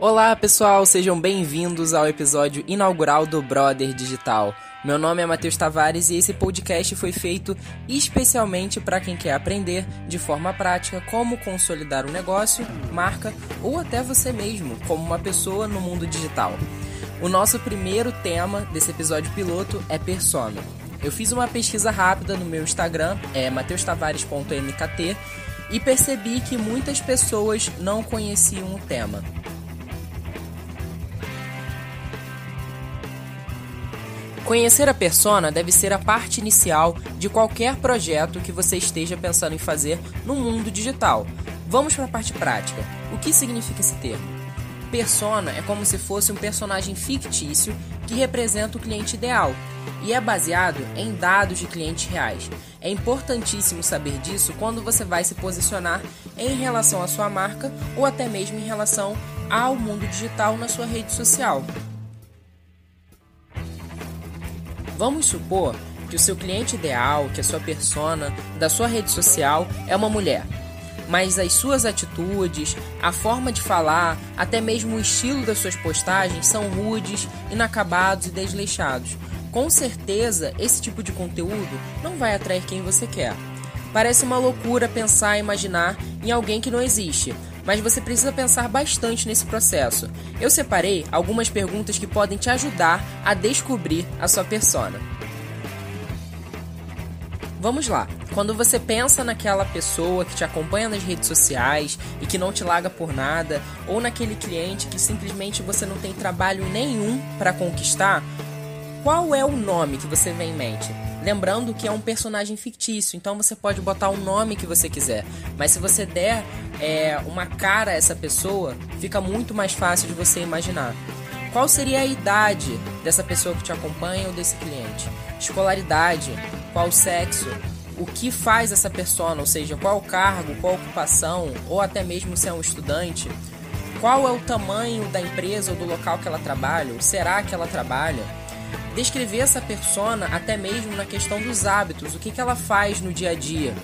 Olá pessoal, sejam bem-vindos ao episódio inaugural do Brother Digital. Meu nome é Matheus Tavares e esse podcast foi feito especialmente para quem quer aprender de forma prática como consolidar um negócio, marca ou até você mesmo como uma pessoa no mundo digital. O nosso primeiro tema desse episódio piloto é persona. Eu fiz uma pesquisa rápida no meu Instagram, é mateustavares.mkt, e percebi que muitas pessoas não conheciam o tema. Conhecer a persona deve ser a parte inicial de qualquer projeto que você esteja pensando em fazer no mundo digital. Vamos para a parte prática. O que significa esse termo? Persona é como se fosse um personagem fictício que representa o cliente ideal e é baseado em dados de clientes reais. É importantíssimo saber disso quando você vai se posicionar em relação à sua marca ou até mesmo em relação ao mundo digital na sua rede social. Vamos supor que o seu cliente ideal, que a sua persona da sua rede social é uma mulher. Mas as suas atitudes, a forma de falar, até mesmo o estilo das suas postagens são rudes, inacabados e desleixados. Com certeza, esse tipo de conteúdo não vai atrair quem você quer. Parece uma loucura pensar e imaginar em alguém que não existe, mas você precisa pensar bastante nesse processo. Eu separei algumas perguntas que podem te ajudar a descobrir a sua persona. Vamos lá. Quando você pensa naquela pessoa que te acompanha nas redes sociais e que não te larga por nada, ou naquele cliente que simplesmente você não tem trabalho nenhum para conquistar, qual é o nome que você vem em mente? Lembrando que é um personagem fictício, então você pode botar o nome que você quiser. Mas se você der é, uma cara a essa pessoa, fica muito mais fácil de você imaginar. Qual seria a idade dessa pessoa que te acompanha ou desse cliente? Escolaridade, qual sexo, o que faz essa persona, ou seja, qual cargo, qual ocupação, ou até mesmo se é um estudante, qual é o tamanho da empresa ou do local que ela trabalha, ou será que ela trabalha? Descrever essa persona até mesmo na questão dos hábitos, o que, que ela faz no dia a dia,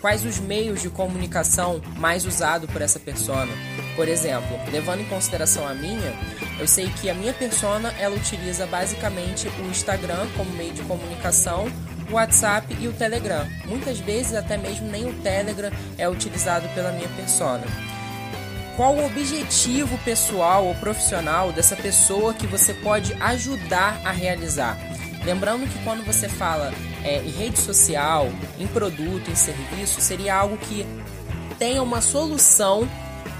quais os meios de comunicação mais usados por essa persona. Por exemplo, levando em consideração a minha, eu sei que a minha persona ela utiliza basicamente o Instagram como meio de comunicação, o WhatsApp e o Telegram. Muitas vezes até mesmo nem o Telegram é utilizado pela minha persona. Qual o objetivo pessoal ou profissional dessa pessoa que você pode ajudar a realizar? Lembrando que quando você fala é, em rede social, em produto, em serviço, seria algo que tenha uma solução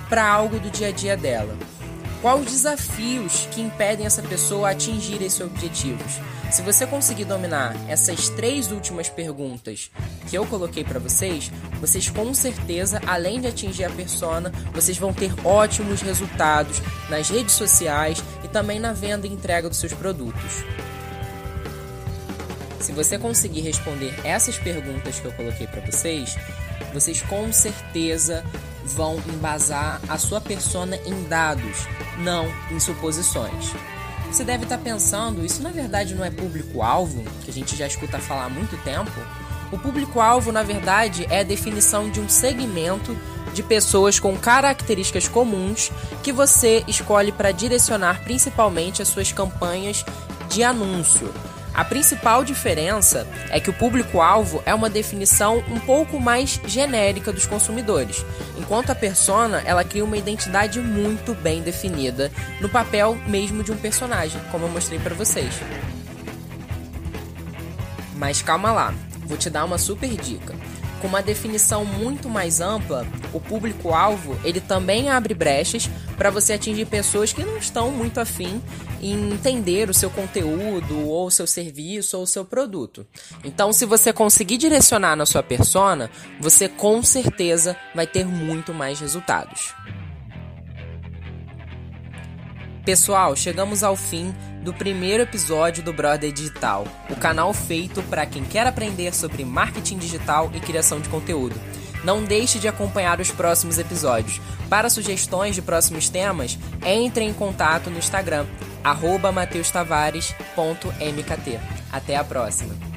para algo do dia a dia dela. Quais os desafios que impedem essa pessoa a atingir esses objetivos? Se você conseguir dominar essas três últimas perguntas que eu coloquei para vocês, vocês com certeza, além de atingir a persona, vocês vão ter ótimos resultados nas redes sociais e também na venda e entrega dos seus produtos. Se você conseguir responder essas perguntas que eu coloquei para vocês, vocês com certeza vão embasar a sua persona em dados, não em suposições. Você deve estar pensando, isso na verdade não é público-alvo, que a gente já escuta falar há muito tempo? O público-alvo, na verdade, é a definição de um segmento de pessoas com características comuns que você escolhe para direcionar principalmente as suas campanhas de anúncio. A principal diferença é que o público-alvo é uma definição um pouco mais genérica dos consumidores, enquanto a persona ela cria uma identidade muito bem definida no papel mesmo de um personagem, como eu mostrei para vocês. Mas calma lá, vou te dar uma super dica. Com uma definição muito mais ampla, o público-alvo ele também abre brechas para você atingir pessoas que não estão muito afim em entender o seu conteúdo, ou o seu serviço, ou o seu produto. Então, se você conseguir direcionar na sua persona, você com certeza vai ter muito mais resultados. Pessoal, chegamos ao fim do primeiro episódio do Brother Digital, o canal feito para quem quer aprender sobre marketing digital e criação de conteúdo. Não deixe de acompanhar os próximos episódios. Para sugestões de próximos temas, entre em contato no Instagram, mateustavares.mkt. Até a próxima!